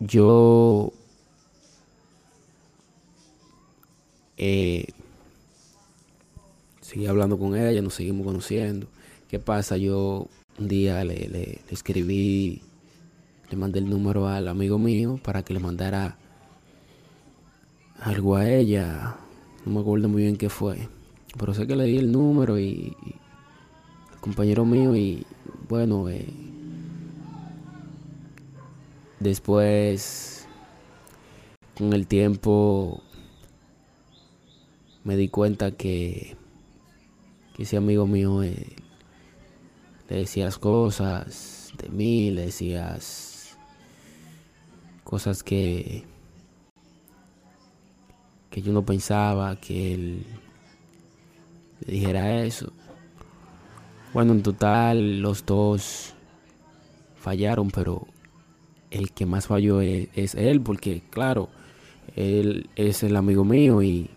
yo eh, seguí hablando con ella, nos seguimos conociendo. ¿Qué pasa? Yo un día le, le, escribí, le mandé el número al amigo mío para que le mandara algo a ella. No me acuerdo muy bien qué fue. Pero sé que le di el número y, el compañero mío y bueno, eh, después con el tiempo me di cuenta que, que ese amigo mío eh, le decías cosas de mí, le decías cosas que, que yo no pensaba que él le dijera eso. Bueno, en total los dos fallaron, pero el que más falló es, es, él, porque claro, él es el amigo mío y